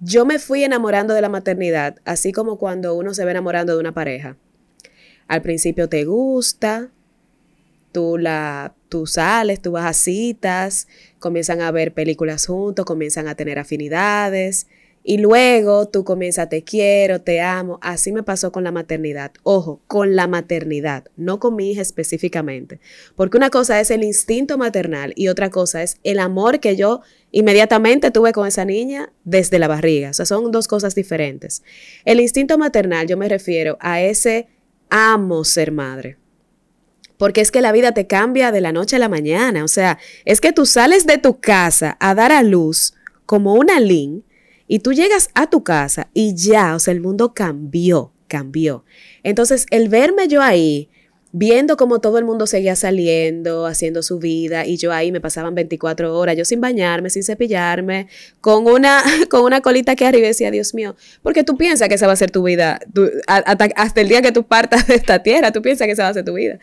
yo me fui enamorando de la maternidad, así como cuando uno se ve enamorando de una pareja al principio te gusta, tú, la, tú sales, tú vas a citas, comienzan a ver películas juntos, comienzan a tener afinidades. Y luego tú comienzas, te quiero, te amo. Así me pasó con la maternidad. Ojo, con la maternidad, no con mi hija específicamente. Porque una cosa es el instinto maternal y otra cosa es el amor que yo inmediatamente tuve con esa niña desde la barriga. O sea, son dos cosas diferentes. El instinto maternal, yo me refiero a ese amo ser madre. Porque es que la vida te cambia de la noche a la mañana. O sea, es que tú sales de tu casa a dar a luz como una lin y tú llegas a tu casa y ya, o sea, el mundo cambió, cambió. Entonces, el verme yo ahí, viendo cómo todo el mundo seguía saliendo, haciendo su vida, y yo ahí me pasaban 24 horas, yo sin bañarme, sin cepillarme, con una, con una colita que arriba decía, Dios mío, porque tú piensas que esa va a ser tu vida, hasta, el día que tú partas de esta tierra, tú piensas que esa va a ser tu vida.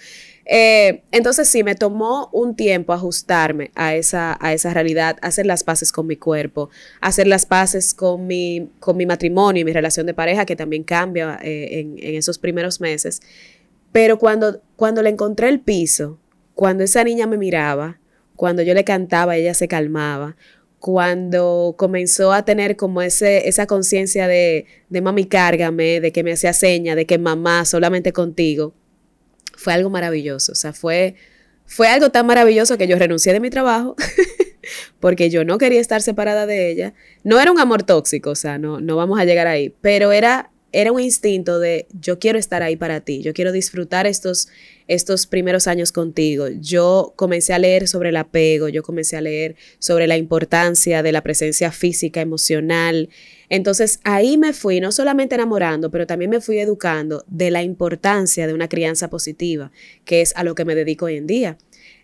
Eh, entonces sí, me tomó un tiempo ajustarme a esa, a esa realidad, hacer las paces con mi cuerpo, hacer las paces con mi, con mi matrimonio y mi relación de pareja, que también cambia eh, en, en esos primeros meses. Pero cuando, cuando le encontré el piso, cuando esa niña me miraba, cuando yo le cantaba, ella se calmaba, cuando comenzó a tener como ese, esa conciencia de, de mami, cárgame, de que me hacía seña, de que mamá, solamente contigo, fue algo maravilloso. O sea, fue, fue algo tan maravilloso que yo renuncié de mi trabajo porque yo no quería estar separada de ella. No era un amor tóxico, o sea, no, no vamos a llegar ahí, pero era era un instinto de yo quiero estar ahí para ti, yo quiero disfrutar estos, estos primeros años contigo. Yo comencé a leer sobre el apego, yo comencé a leer sobre la importancia de la presencia física, emocional. Entonces ahí me fui no solamente enamorando, pero también me fui educando de la importancia de una crianza positiva, que es a lo que me dedico hoy en día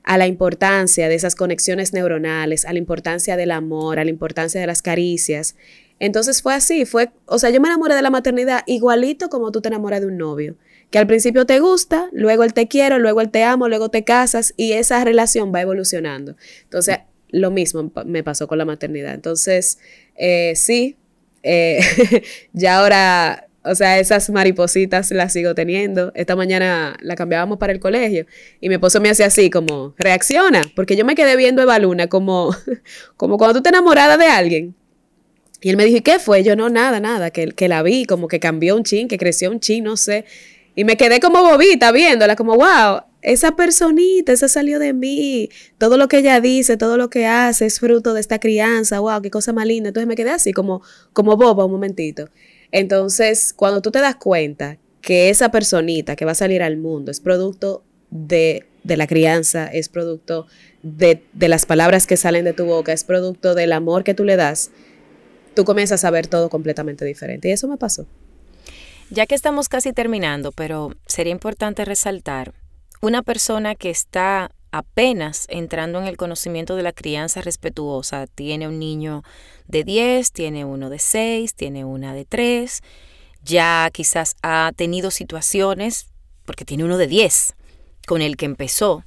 a la importancia de esas conexiones neuronales, a la importancia del amor, a la importancia de las caricias. Entonces fue así, fue, o sea, yo me enamoré de la maternidad igualito como tú te enamoras de un novio, que al principio te gusta, luego él te quiere, luego él te amo, luego te casas y esa relación va evolucionando. Entonces, lo mismo me pasó con la maternidad. Entonces, eh, sí, eh, ya ahora o sea, esas maripositas las sigo teniendo. Esta mañana la cambiábamos para el colegio y mi esposo me hace así como, reacciona, porque yo me quedé viendo Eva Luna como, como cuando tú te enamorada de alguien. Y él me dijo, ¿y qué fue? Yo no, nada, nada, que, que la vi, como que cambió un chin, que creció un chin, no sé. Y me quedé como bobita viéndola, como, wow, esa personita, esa salió de mí. Todo lo que ella dice, todo lo que hace es fruto de esta crianza, wow, qué cosa más linda. Entonces me quedé así, como, como boba un momentito. Entonces, cuando tú te das cuenta que esa personita que va a salir al mundo es producto de, la crianza, es producto de, de, las palabras que salen de tu boca, es producto del amor que tú le das, tú comienzas a ver todo completamente diferente. Y eso me pasó. Ya que estamos casi terminando, pero sería importante resaltar, una persona que está apenas entrando en el conocimiento de la crianza respetuosa. Tiene un niño de 10, tiene uno de 6, tiene una de 3. Ya quizás ha tenido situaciones, porque tiene uno de 10, con el que empezó.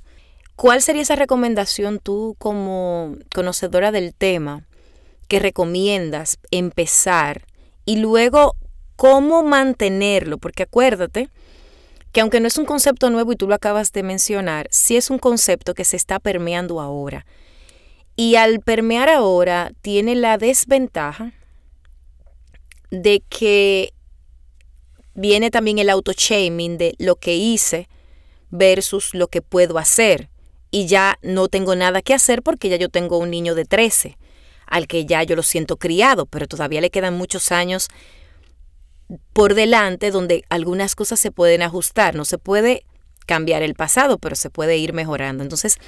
¿Cuál sería esa recomendación tú como conocedora del tema que recomiendas empezar y luego cómo mantenerlo? Porque acuérdate, que aunque no es un concepto nuevo y tú lo acabas de mencionar, sí es un concepto que se está permeando ahora. Y al permear ahora tiene la desventaja de que viene también el auto-shaming de lo que hice versus lo que puedo hacer. Y ya no tengo nada que hacer porque ya yo tengo un niño de 13, al que ya yo lo siento criado, pero todavía le quedan muchos años por delante donde algunas cosas se pueden ajustar. No se puede cambiar el pasado, pero se puede ir mejorando. Entonces,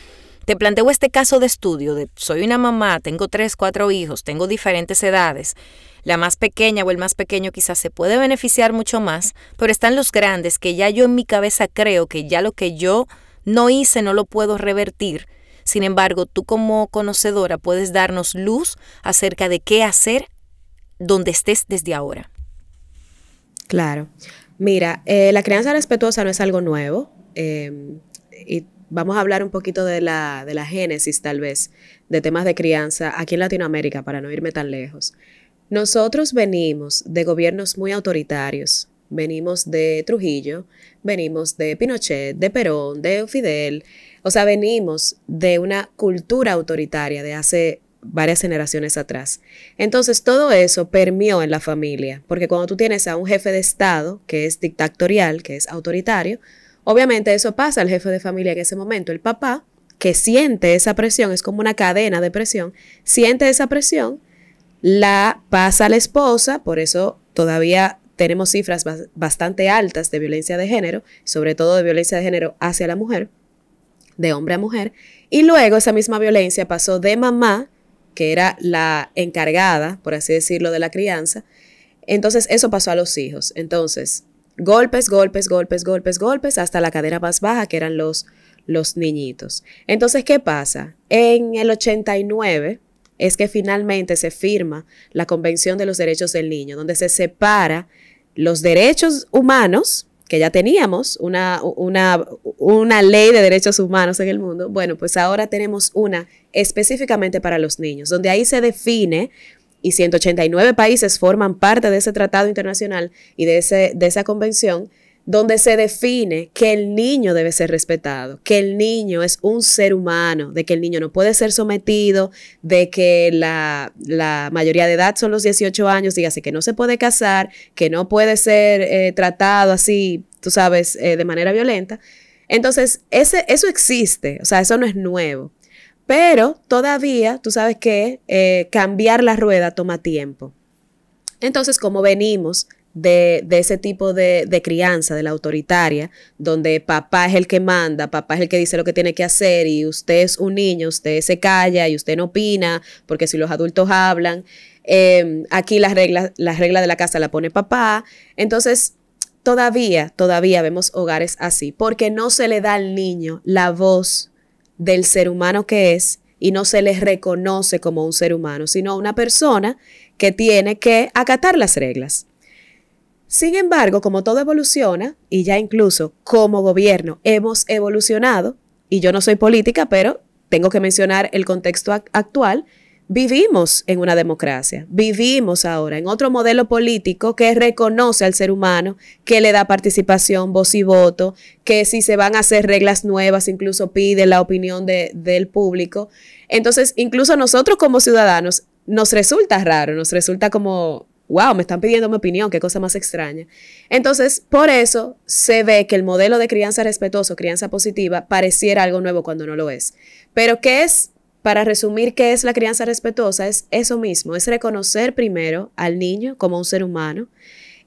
te planteo este caso de estudio de soy una mamá, tengo tres, cuatro hijos, tengo diferentes edades. La más pequeña o el más pequeño quizás se puede beneficiar mucho más, pero están los grandes que ya yo en mi cabeza creo que ya lo que yo no hice no lo puedo revertir. Sin embargo, tú como conocedora puedes darnos luz acerca de qué hacer donde estés desde ahora. Claro. Mira, eh, la crianza respetuosa no es algo nuevo. Em, y vamos a hablar un poquito de la, de la génesis, tal vez, de temas de crianza aquí en Latinoamérica, para no irme tan lejos. Nosotros venimos de gobiernos muy autoritarios. Venimos de Trujillo, venimos de Pinochet, de Perón, de Fidel. O sea, venimos de una cultura autoritaria de hace varias generaciones atrás. Entonces, todo eso permeó en la familia, porque cuando tú tienes a un jefe de Estado que es dictatorial, que es autoritario, obviamente eso pasa al jefe de familia en ese momento. El papá, que siente esa presión, es como una cadena de presión, siente esa presión, la pasa a la esposa, por eso todavía tenemos cifras bastante altas de violencia de género, sobre todo de violencia de género hacia la mujer, de hombre a mujer, y luego esa misma violencia pasó de mamá que era la encargada, por así decirlo, de la crianza. Entonces eso pasó a los hijos. Entonces, golpes, golpes, golpes, golpes, golpes, hasta la cadera más baja, que eran los, los niñitos. Entonces, ¿qué pasa? En el 89 es que finalmente se firma la Convención de los Derechos del Niño, donde se separa los derechos humanos que ya teníamos una, una, una, ley de derechos humanos en el mundo, bueno, pues ahora tenemos una específicamente para los niños, donde ahí se define, y 189 países forman parte de ese tratado internacional y de, ese, de esa convención, donde se define que el niño debe ser respetado, que el niño es un ser humano, de que el niño no puede ser sometido, de que la, mayoría de edad son los 18 años, dígase que no se puede casar, que no puede ser eh, tratado así, tú sabes, eh, de manera violenta. Entonces, ese, eso existe, o sea, eso no es nuevo. Pero todavía, tú sabes que eh, cambiar la rueda toma tiempo. Entonces, como venimos de, ese tipo de, de, crianza, de la autoritaria, donde papá es el que manda, papá es el que dice lo que tiene que hacer y usted es un niño, usted se calla y usted no opina, porque si los adultos hablan, eh, aquí las reglas, las reglas de la casa la pone papá. Entonces, todavía, todavía vemos hogares así, porque no se le da al niño la voz del ser humano que es y no se le reconoce como un ser humano, sino una persona que tiene que acatar las reglas. Sin embargo, como todo evoluciona, y ya incluso como gobierno hemos evolucionado, y yo no soy política, pero tengo que mencionar el contexto actual, Vivimos en una democracia, vivimos ahora en otro modelo político que reconoce al ser humano, que le da participación, voz y voto, que si se van a hacer reglas nuevas, incluso pide la opinión del público. Entonces, incluso nosotros como ciudadanos, nos resulta raro, nos resulta como, wow, me están pidiendo mi opinión, qué cosa más extraña. Entonces, por eso se ve que el modelo de crianza respetuoso, crianza positiva, pareciera algo nuevo cuando no lo es. Pero, ¿qué es para resumir qué es la crianza respetuosa, es eso mismo, es reconocer primero al niño como un ser humano,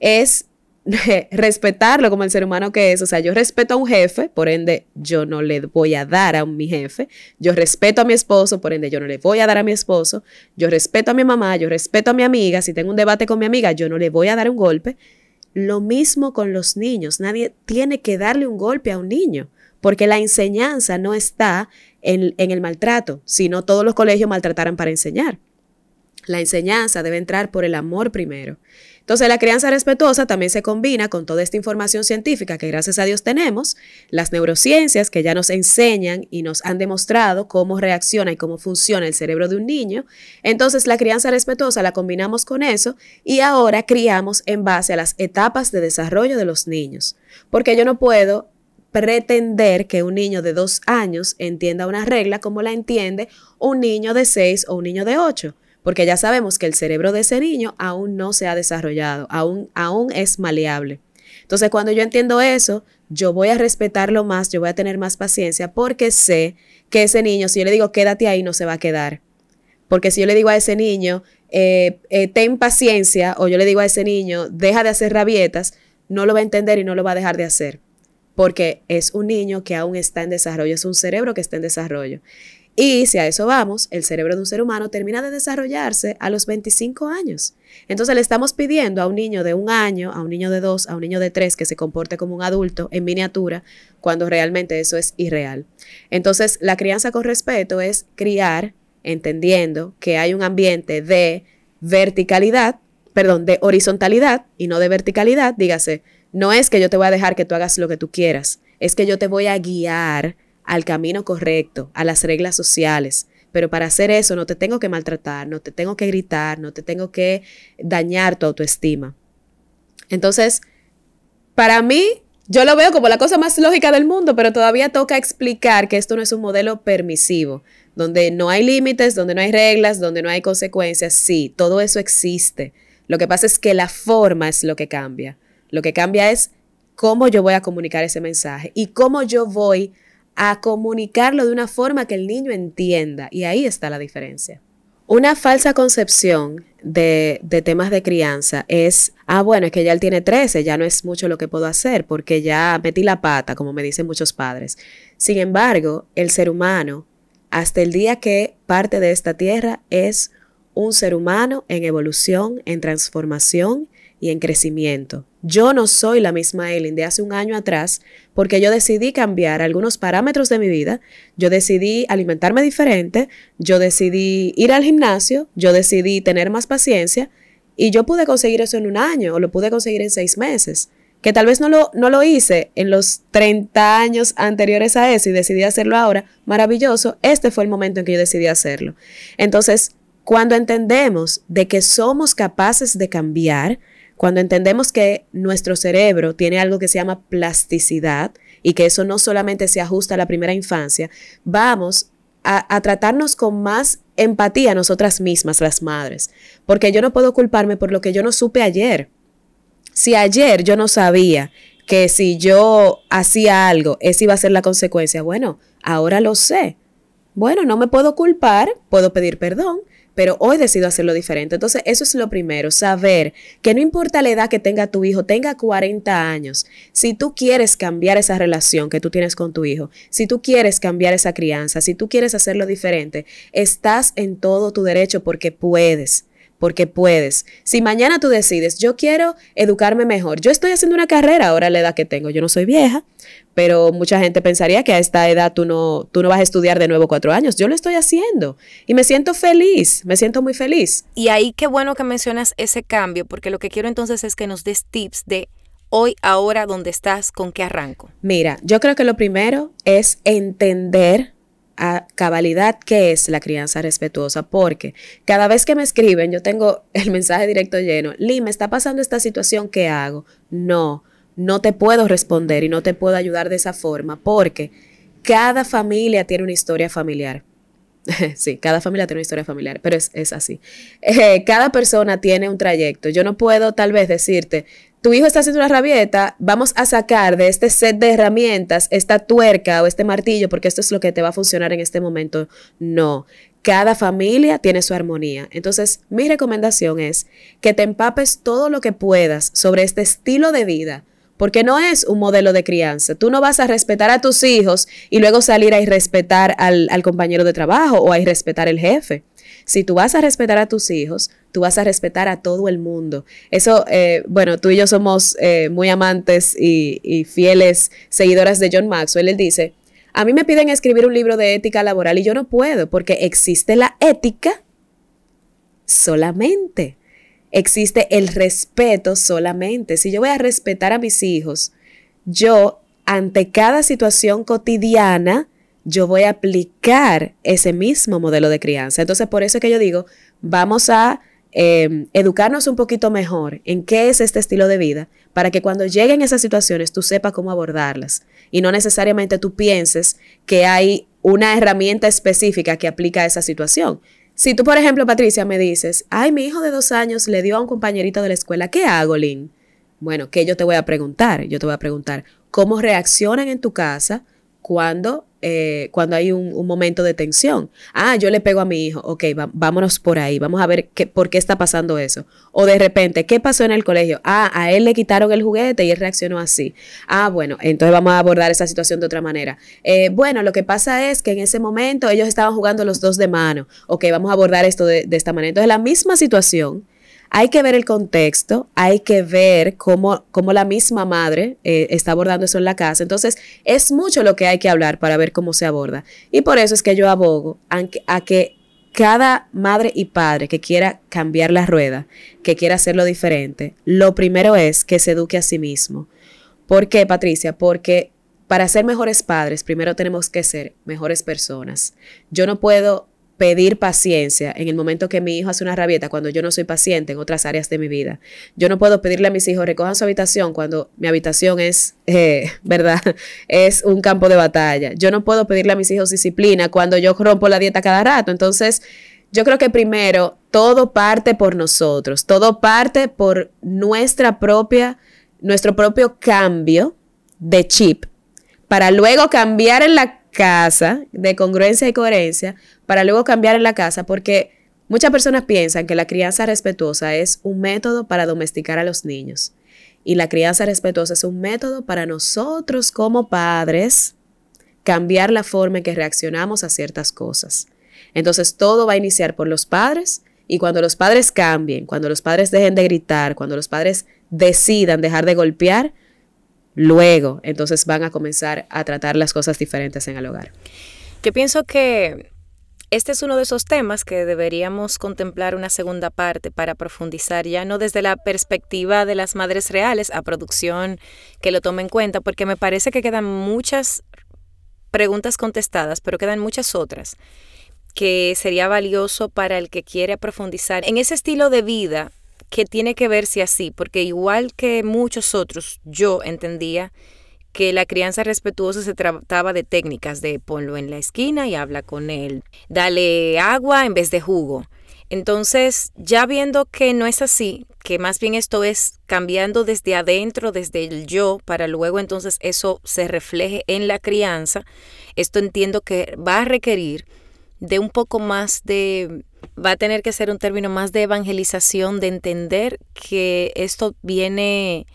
es respetarlo como el ser humano que es. O sea, yo respeto a un jefe, por ende yo no le voy a dar a mi jefe. Yo respeto a mi esposo, por ende yo no le voy a dar a mi esposo. Yo respeto a mi mamá, yo respeto a mi amiga. Si tengo un debate con mi amiga, yo no le voy a dar un golpe. Lo mismo con los niños. Nadie tiene que darle un golpe a un niño, porque la enseñanza no está en, el maltrato, si no todos los colegios maltrataran para enseñar. La enseñanza debe entrar por el amor primero. Entonces, la crianza respetuosa también se combina con toda esta información científica que gracias a Dios tenemos, las neurociencias que ya nos enseñan y nos han demostrado cómo reacciona y cómo funciona el cerebro de un niño. Entonces, la crianza respetuosa la combinamos con eso y ahora criamos en base a las etapas de desarrollo de los niños. Porque yo no puedo pretender que un niño de dos años entienda una regla como la entiende un niño de seis o un niño de ocho, porque ya sabemos que el cerebro de ese niño aún no se ha desarrollado, aún, aún es maleable. Entonces, cuando yo entiendo eso, yo voy a respetarlo más, yo voy a tener más paciencia, porque sé que ese niño, si yo le digo quédate ahí, no se va a quedar. Porque si yo le digo a ese niño, eh, eh, ten paciencia, o yo le digo a ese niño, deja de hacer rabietas, no lo va a entender y no lo va a dejar de hacer porque es un niño que aún está en desarrollo, es un cerebro que está en desarrollo. Y si a eso vamos, el cerebro de un ser humano termina de desarrollarse a los 25 años. Entonces le estamos pidiendo a un niño de un año, a un niño de dos, a un niño de tres que se comporte como un adulto en miniatura, cuando realmente eso es irreal. Entonces la crianza con respeto es criar entendiendo que hay un ambiente de verticalidad, perdón, de horizontalidad y no de verticalidad, dígase, no es que yo te voy a dejar que tú hagas lo que tú quieras, es que yo te voy a guiar al camino correcto, a las reglas sociales. Pero para hacer eso no te tengo que maltratar, no te tengo que gritar, no te tengo que dañar tu autoestima. Entonces, para mí, yo lo veo como la cosa más lógica del mundo, pero todavía toca explicar que esto no es un modelo permisivo, donde no hay límites, donde no hay reglas, donde no hay consecuencias. Sí, todo eso existe. Lo que pasa es que la forma es lo que cambia. Lo que cambia es cómo yo voy a comunicar ese mensaje y cómo yo voy a comunicarlo de una forma que el niño entienda. Y ahí está la diferencia. Una falsa concepción de, temas de crianza es, ah, bueno, es que ya él tiene 13, ya no es mucho lo que puedo hacer porque ya metí la pata, como me dicen muchos padres. Sin embargo, el ser humano, hasta el día que parte de esta tierra, es un ser humano en evolución, en transformación y en crecimiento. Yo no soy la misma Ellen de hace un año atrás porque yo decidí cambiar algunos parámetros de mi vida, yo decidí alimentarme diferente, yo decidí ir al gimnasio, yo decidí tener más paciencia y yo pude conseguir eso en un año o lo pude conseguir en seis meses. Que tal vez no lo, no lo hice en los 30 años anteriores a eso y decidí hacerlo ahora, maravilloso, este fue el momento en que yo decidí hacerlo. Entonces, cuando entendemos de que somos capaces de cambiar, cuando entendemos que nuestro cerebro tiene algo que se llama plasticidad y que eso no solamente se ajusta a la primera infancia, vamos a, tratarnos con más empatía nosotras mismas, las madres, porque yo no puedo culparme por lo que yo no supe ayer. Si ayer yo no sabía que si yo hacía algo, esa iba a ser la consecuencia, bueno, ahora lo sé. Bueno, no me puedo culpar, puedo pedir perdón, pero hoy decido hacerlo diferente. Entonces, eso es lo primero, saber que no importa la edad que tenga tu hijo, tenga 40 años, si tú quieres cambiar esa relación que tú tienes con tu hijo, si tú quieres cambiar esa crianza, si tú quieres hacerlo diferente, estás en todo tu derecho porque puedes porque puedes. Si mañana tú decides, yo quiero educarme mejor, yo estoy haciendo una carrera ahora la edad que tengo, yo no soy vieja, pero mucha gente pensaría que a esta edad tú no, tú no vas a estudiar de nuevo cuatro años. Yo lo estoy haciendo y me siento feliz, me siento muy feliz. Y ahí qué bueno que mencionas ese cambio, porque lo que quiero entonces es que nos des tips de hoy, ahora, dónde estás, con qué arranco. Mira, yo creo que lo primero es entender a cabalidad qué es la crianza respetuosa, porque cada vez que me escriben, yo tengo el mensaje directo lleno, Lee, me está pasando esta situación, ¿qué hago? No, no te puedo responder y no te puedo ayudar de esa forma, porque cada familia tiene una historia familiar. sí, cada familia tiene una historia familiar, pero es, así. Eh, cada persona tiene un trayecto. Yo no puedo tal vez decirte, tu hijo está haciendo una rabieta, vamos a sacar de este set de herramientas esta tuerca o este martillo porque esto es lo que te va a funcionar en este momento. No, cada familia tiene su armonía. Entonces, mi recomendación es que te empapes todo lo que puedas sobre este estilo de vida, porque no es un modelo de crianza. Tú no vas a respetar a tus hijos y luego salir a irrespetar al, al compañero de trabajo o a irrespetar al jefe. Si tú vas a respetar a tus hijos, tú vas a respetar a todo el mundo. Eso, eh, bueno, tú y yo somos eh, muy amantes y, y fieles seguidoras de John Maxwell. Él dice, a mí me piden escribir un libro de ética laboral y yo no puedo porque existe la ética solamente. Existe el respeto solamente. Si yo voy a respetar a mis hijos, yo ante cada situación cotidiana, yo voy a aplicar ese mismo modelo de crianza. Entonces, por eso es que yo digo, vamos a em, educarnos un poquito mejor en qué es este estilo de vida, para que cuando lleguen esas situaciones tú sepas cómo abordarlas y no necesariamente tú pienses que hay una herramienta específica que aplica a esa situación. Si tú, por ejemplo, Patricia, me dices, ay, mi hijo de dos años le dio a un compañerito de la escuela, ¿qué hago, Lynn? Bueno, ¿qué yo te voy a preguntar? Yo te voy a preguntar, ¿cómo reaccionan en tu casa cuando eh, cuando hay un, momento de tensión. Ah, yo le pego a mi hijo, ok, vámonos por ahí, vamos a ver qué, por qué está pasando eso. O de repente, ¿qué pasó en el colegio? Ah, a él le quitaron el juguete y él reaccionó así. Ah, bueno, entonces vamos a abordar esa situación de otra manera. Eh, bueno, lo que pasa es que en ese momento ellos estaban jugando los dos de mano. Ok, vamos a abordar esto de, de esta manera. Entonces, la misma situación hay que ver el contexto, hay que ver cómo, cómo la misma madre eh, está abordando eso en la casa. Entonces, es mucho lo que hay que hablar para ver cómo se aborda. Y por eso es que yo abogo a, a que cada madre y padre que quiera cambiar la rueda, que quiera hacerlo diferente, lo primero es que se eduque a sí mismo. ¿Por qué, Patricia? Porque para ser mejores padres, primero tenemos que ser mejores personas. Yo no puedo pedir paciencia en el momento que mi hijo hace una rabieta cuando yo no soy paciente en otras áreas de mi vida. Yo no puedo pedirle a mis hijos recojan su habitación cuando mi habitación es, eh, ¿verdad? Es un campo de batalla. Yo no puedo pedirle a mis hijos disciplina cuando yo rompo la dieta cada rato. Entonces, yo creo que primero todo parte por nosotros, todo parte por nuestra propia, nuestro propio cambio de chip para luego cambiar en la casa de congruencia y coherencia para luego cambiar en la casa porque muchas personas piensan que la crianza respetuosa es un método para domesticar a los niños y la crianza respetuosa es un método para nosotros como padres cambiar la forma en que reaccionamos a ciertas cosas. Entonces todo va a iniciar por los padres y cuando los padres cambien, cuando los padres dejen de gritar, cuando los padres decidan dejar de golpear, luego entonces van a comenzar a tratar las cosas diferentes en el hogar. Yo pienso que este es uno de esos temas que deberíamos contemplar una segunda parte para profundizar ya no desde la perspectiva de las madres reales a producción que lo tome en cuenta, porque me parece que quedan muchas preguntas contestadas, pero quedan muchas otras que sería valioso para el que quiere profundizar en ese estilo de vida que tiene que verse así, porque igual que muchos otros, yo entendía que la crianza respetuosa se trataba de técnicas de ponlo en la esquina y habla con él, dale agua en vez de jugo. Entonces, ya viendo que no es así, que más bien esto es cambiando desde adentro, desde el yo, para luego entonces eso se refleje en la crianza, esto entiendo que va a requerir de un poco más de va a tener que ser un término más de evangelización, de entender que esto viene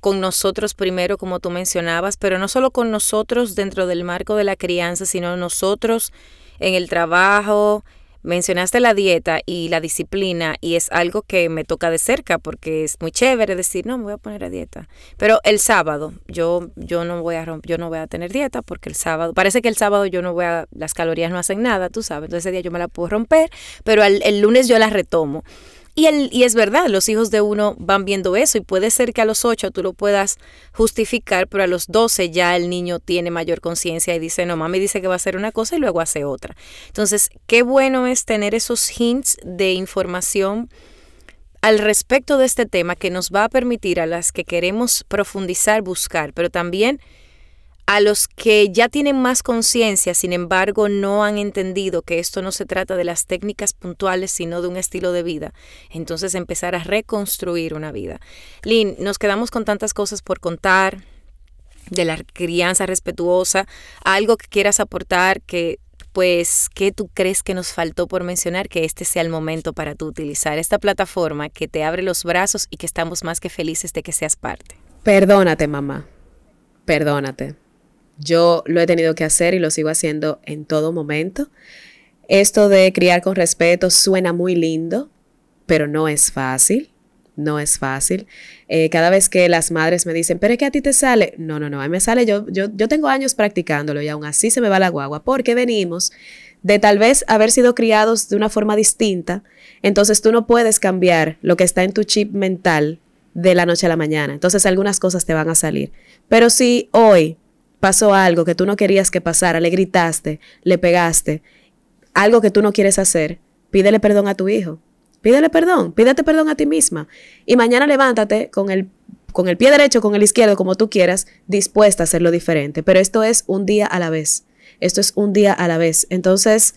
con nosotros primero, como tú mencionabas, pero no solo con nosotros dentro del marco de la crianza, sino nosotros en el trabajo, Mencionaste la dieta y la disciplina y es algo que me toca de cerca porque es muy chévere decir, no, me voy a poner a dieta. Pero el sábado yo, yo, no voy a yo no voy a tener dieta porque el sábado, parece que el sábado yo no voy a, las calorías no hacen nada, tú sabes, entonces ese día yo me la puedo romper, pero el lunes yo la retomo. Y, el, y es verdad, los hijos de uno van viendo eso y puede ser que a los 8 tú lo puedas justificar, pero a los 12 ya el niño tiene mayor conciencia y dice, no, mami dice que va a hacer una cosa y luego hace otra. Entonces, qué bueno es tener esos hints de información al respecto de este tema que nos va a permitir a las que queremos profundizar, buscar, pero también a los que ya tienen más conciencia, sin embargo, no han entendido que esto no se trata de las técnicas puntuales, sino de un estilo de vida, entonces empezar a reconstruir una vida. Lynn, nos quedamos con tantas cosas por contar de la crianza respetuosa, algo que quieras aportar que pues, ¿qué tú crees que nos faltó por mencionar? Que este sea el momento para tú utilizar esta plataforma que te abre los brazos y que estamos más que felices de que seas parte. Perdónate, mamá. Perdónate. Yo lo he tenido que hacer y lo sigo haciendo en todo momento. Esto de criar con respeto suena muy lindo, pero no es fácil. No es fácil. Eh, cada vez que las madres me dicen, pero es que a ti te sale. No, no, no, a mí me sale. Yo, yo, yo tengo años practicándolo y aún así se me va la guagua porque venimos de tal vez haber sido criados de una forma distinta. Entonces tú no puedes cambiar lo que está en tu chip mental de la noche a la mañana. Entonces algunas cosas te van a salir. Pero si hoy pasó algo que tú no querías que pasara, le gritaste, le pegaste, algo que tú no quieres hacer, pídele perdón a tu hijo. Pídele perdón, pídete perdón a ti misma. Y mañana levántate con el, con el pie derecho, con el izquierdo, como tú quieras, dispuesta a hacerlo diferente. Pero esto es un día a la vez. Esto es un día a la vez. Entonces,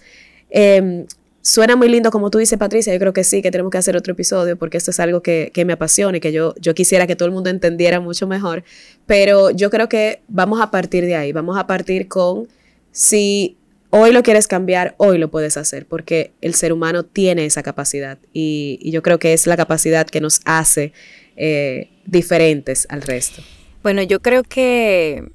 eh, Suena muy lindo como tú dices, Patricia. Yo creo que sí, que tenemos que hacer otro episodio porque esto es algo que, me apasiona y que yo, yo quisiera que todo el mundo entendiera mucho mejor. Pero yo creo que vamos a partir de ahí. Vamos a partir con si hoy lo quieres cambiar, hoy lo puedes hacer porque el ser humano tiene esa capacidad y, yo creo que es la capacidad que nos hace eh, diferentes al resto. Bueno, yo creo que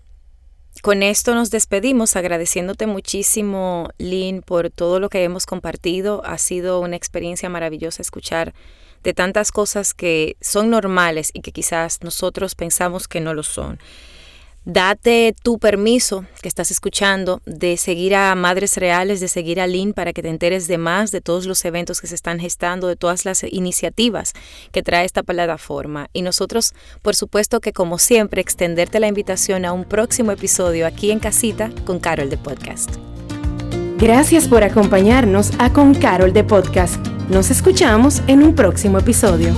con esto nos despedimos agradeciéndote muchísimo, Lynn, por todo lo que hemos compartido. Ha sido una experiencia maravillosa escuchar de tantas cosas que son normales y que quizás nosotros pensamos que no lo son. Date tu permiso que estás escuchando de seguir a Madres Reales, de seguir a Lynn para que te enteres de más de todos los eventos que se están gestando, de todas las iniciativas que trae esta plataforma. Y nosotros, por supuesto que como siempre, extenderte la invitación a un próximo episodio aquí en Casita con Carol de Podcast. Gracias por acompañarnos a Con Carol de Podcast. Nos escuchamos en un próximo episodio.